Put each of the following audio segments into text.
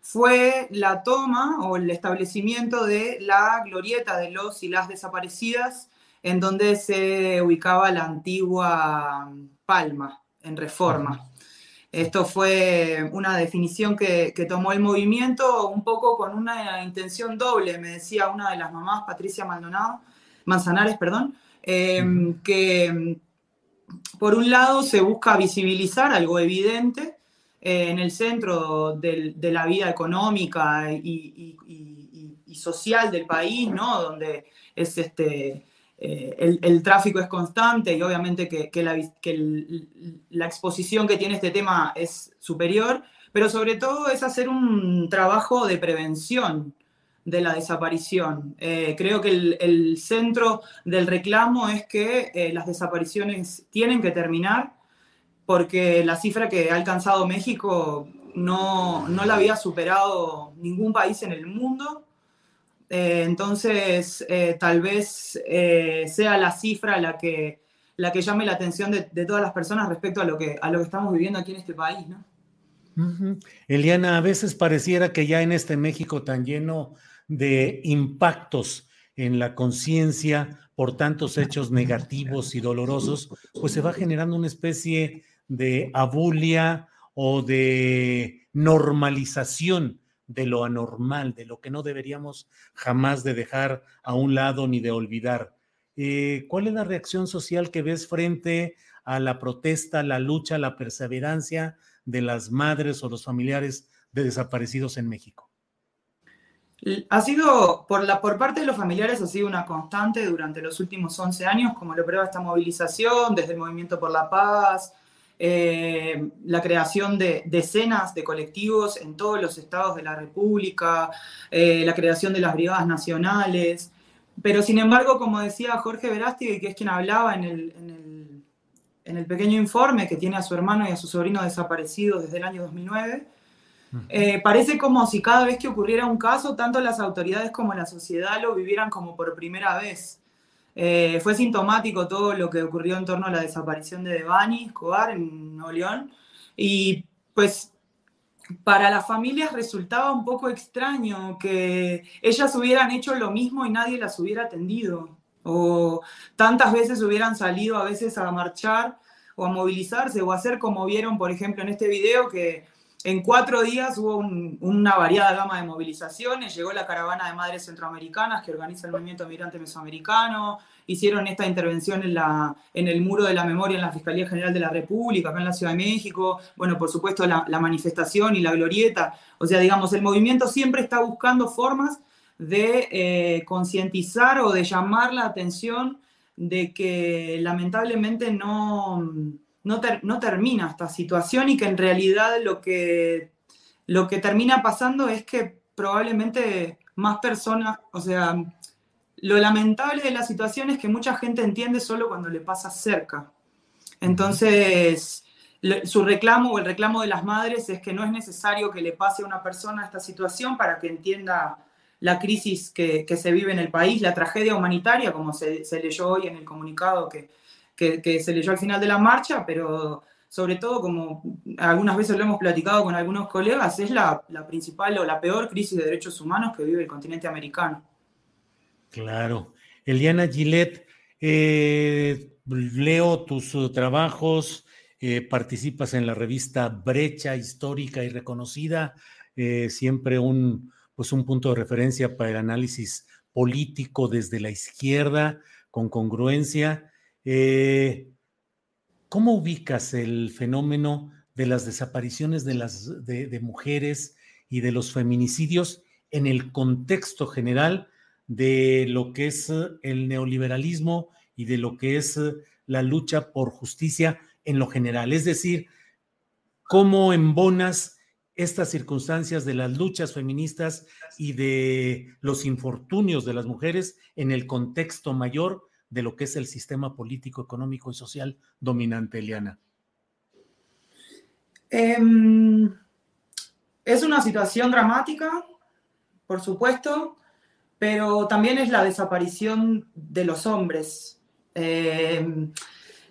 fue la toma o el establecimiento de la glorieta de los y las desaparecidas, en donde se ubicaba la antigua Palma, en Reforma. Esto fue una definición que, que, tomó el movimiento un poco con una intención doble, me decía una de las mamás, Patricia Maldonado, Manzanares, perdón, eh, que por un lado se busca visibilizar algo evidente eh, en el centro de la vida económica y, y, y, social del país, ¿no? donde es este, eh, el, el, tráfico es constante y obviamente que, que, la, que el, la, exposición que tiene este tema es superior, pero sobre todo es hacer un trabajo de prevención de la desaparición. Eh, creo que el, el, centro del reclamo es que eh, las desapariciones tienen que terminar porque la cifra que ha alcanzado México no, no la había superado ningún país en el mundo. Eh, entonces, eh, tal vez eh, sea la cifra la que, la que llame la atención de, todas las personas respecto a lo, que, a lo que estamos viviendo aquí en este país, ¿no? Eliana, a veces pareciera que ya en este México tan lleno de impactos en la conciencia por tantos hechos negativos y dolorosos, pues se va generando una especie de abulia o de normalización de lo anormal, de lo que no deberíamos jamás de dejar a un lado ni de olvidar. Eh, ¿Cuál es la reacción social que ves frente a la protesta, la lucha, la perseverancia de las madres o los familiares de desaparecidos en México? Ha sido, por, la, por parte de los familiares, ha sido una constante durante los últimos 11 años, como lo prueba esta movilización, desde el Movimiento por la Paz, eh, la creación de decenas de colectivos en todos los estados de la República, eh, la creación de las brigadas nacionales. Pero sin embargo, como decía Jorge Verástegui, que es quien hablaba en el, en, el, en el, pequeño informe que tiene a su hermano y a su sobrino desaparecidos desde el año 2009, eh, parece como si cada vez que ocurriera un caso, tanto las autoridades como la sociedad lo vivieran como por primera vez. Eh, fue sintomático todo lo que ocurrió en torno a la desaparición de Devani Escobar en Nuevo. Y pues para las familias resultaba un poco extraño que ellas hubieran hecho lo mismo y nadie las hubiera atendido. O tantas veces hubieran salido a veces a marchar o a movilizarse o a hacer como vieron, por ejemplo, en este video que en cuatro días hubo un, una variada gama de movilizaciones, llegó la caravana de madres centroamericanas que organiza el movimiento migrante mesoamericano, hicieron esta intervención en, el muro de la memoria en la Fiscalía General de la República, acá en la Ciudad de México, bueno, por supuesto la, la manifestación y la glorieta, o sea, digamos, el movimiento siempre está buscando formas de eh, concientizar o de llamar la atención de que lamentablemente no no, ter, no, termina esta situación y que en realidad lo que, lo que termina pasando es que probablemente más personas, o sea, lo lamentable de la situación es que mucha gente entiende solo cuando le pasa cerca. Entonces, su reclamo o el reclamo de las madres es que no es necesario que le pase a una persona esta situación para que entienda la crisis que, que se vive en el país, la tragedia humanitaria, como se, se leyó hoy en el comunicado que, que, se leyó al final de la marcha, pero sobre todo como algunas veces lo hemos platicado con algunos colegas, es la, principal o la peor crisis de derechos humanos que vive el continente americano. Claro. Eliana Gillette, eh, leo tus uh, trabajos, eh, participas en la revista Brecha Histórica y Reconocida, eh, siempre un, pues un punto de referencia para el análisis político desde la izquierda, con congruencia. ¿Cómo ubicas el fenómeno de las desapariciones de, las, de, mujeres y de los feminicidios en el contexto general de lo que es eh, el neoliberalismo y de lo que es eh, la lucha por justicia en lo general? Es decir, ¿cómo embonas estas circunstancias de las luchas feministas y de los infortunios de las mujeres en el contexto mayor de lo que es el sistema político, económico y social dominante, Eliana? Em, es una situación dramática, por supuesto, pero también es la desaparición de los hombres. Em,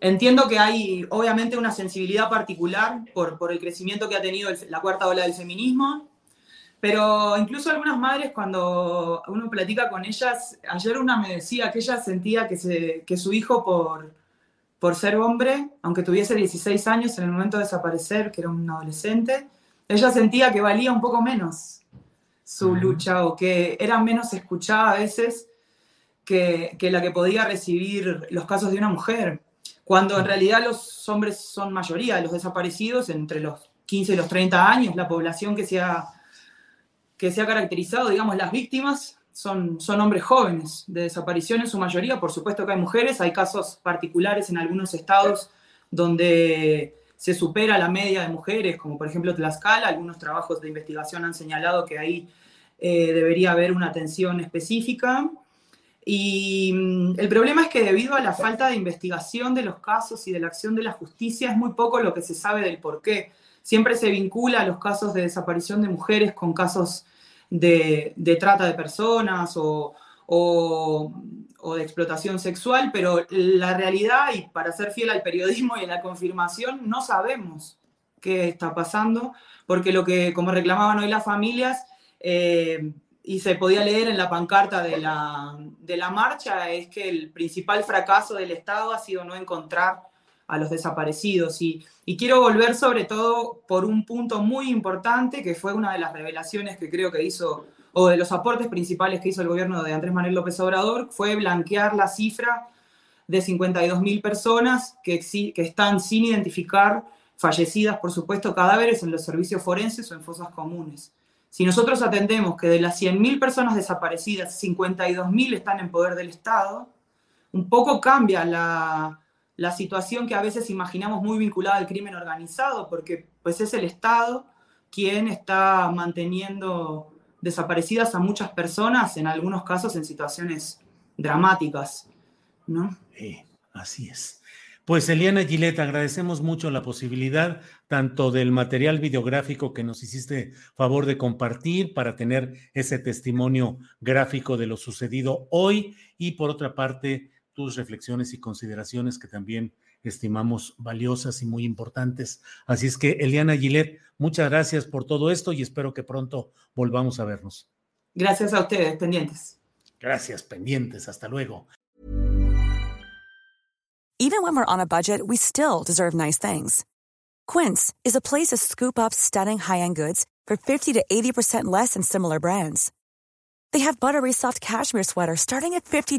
entiendo que hay obviamente una sensibilidad particular por, por el crecimiento que ha tenido la cuarta ola del feminismo, pero incluso algunas madres, cuando uno platica con ellas, ayer una me decía que ella sentía que, se, que su hijo, por, por ser hombre, aunque tuviese 16 años en el momento de desaparecer, que era un adolescente, ella sentía que valía un poco menos su lucha o que era menos escuchada a veces que, que, la que podía recibir los casos de una mujer, cuando en realidad los hombres son mayoría, los desaparecidos entre los 15 y los 30 años, la población que se ha que se ha caracterizado, digamos, las víctimas son, son hombres jóvenes de desaparición en su mayoría, por supuesto que hay mujeres, hay casos particulares en algunos estados donde se supera la media de mujeres, como por ejemplo Tlaxcala, algunos trabajos de investigación han señalado que ahí eh, debería haber una atención específica. Y mm, el problema es que debido a la falta de investigación de los casos y de la acción de la justicia, es muy poco lo que se sabe del por qué siempre se vincula a los casos de desaparición de mujeres con casos de, trata de personas o, de explotación sexual, pero la realidad, y para ser fiel al periodismo y a la confirmación, no sabemos qué está pasando, porque lo que, como reclamaban hoy las familias, eh, y se podía leer en la pancarta de la, de la marcha, es que el principal fracaso del Estado ha sido no encontrar a los desaparecidos. Y, quiero volver sobre todo por un punto muy importante, que fue una de las revelaciones que creo que hizo, o de los aportes principales que hizo el gobierno de Andrés Manuel López Obrador, fue blanquear la cifra de 52.000 personas que, que están sin identificar, fallecidas, por supuesto, cadáveres en los servicios forenses o en fosas comunes. Si nosotros atendemos que de las 100.000 personas desaparecidas, 52.000 están en poder del Estado, un poco cambia la, la situación que a veces imaginamos muy vinculada al crimen organizado, porque pues es el Estado quien está manteniendo desaparecidas a muchas personas, en algunos casos en situaciones dramáticas, ¿no? así es. Pues Eliana Gillette, agradecemos mucho la posibilidad tanto del material videográfico que nos hiciste favor de compartir para tener ese testimonio gráfico de lo sucedido hoy y por otra parte tus reflexiones y consideraciones que también estimamos valiosas y muy importantes. Así es que, Eliana Gillet, muchas gracias por todo esto y espero que pronto volvamos a vernos. Gracias a ustedes, pendientes. Gracias, pendientes. Hasta luego. Even when we're on a budget, we still deserve nice things. Quince is a place to scoop up stunning high-end goods for 50 to 80% less than similar brands. They have buttery soft cashmere sweaters starting at $50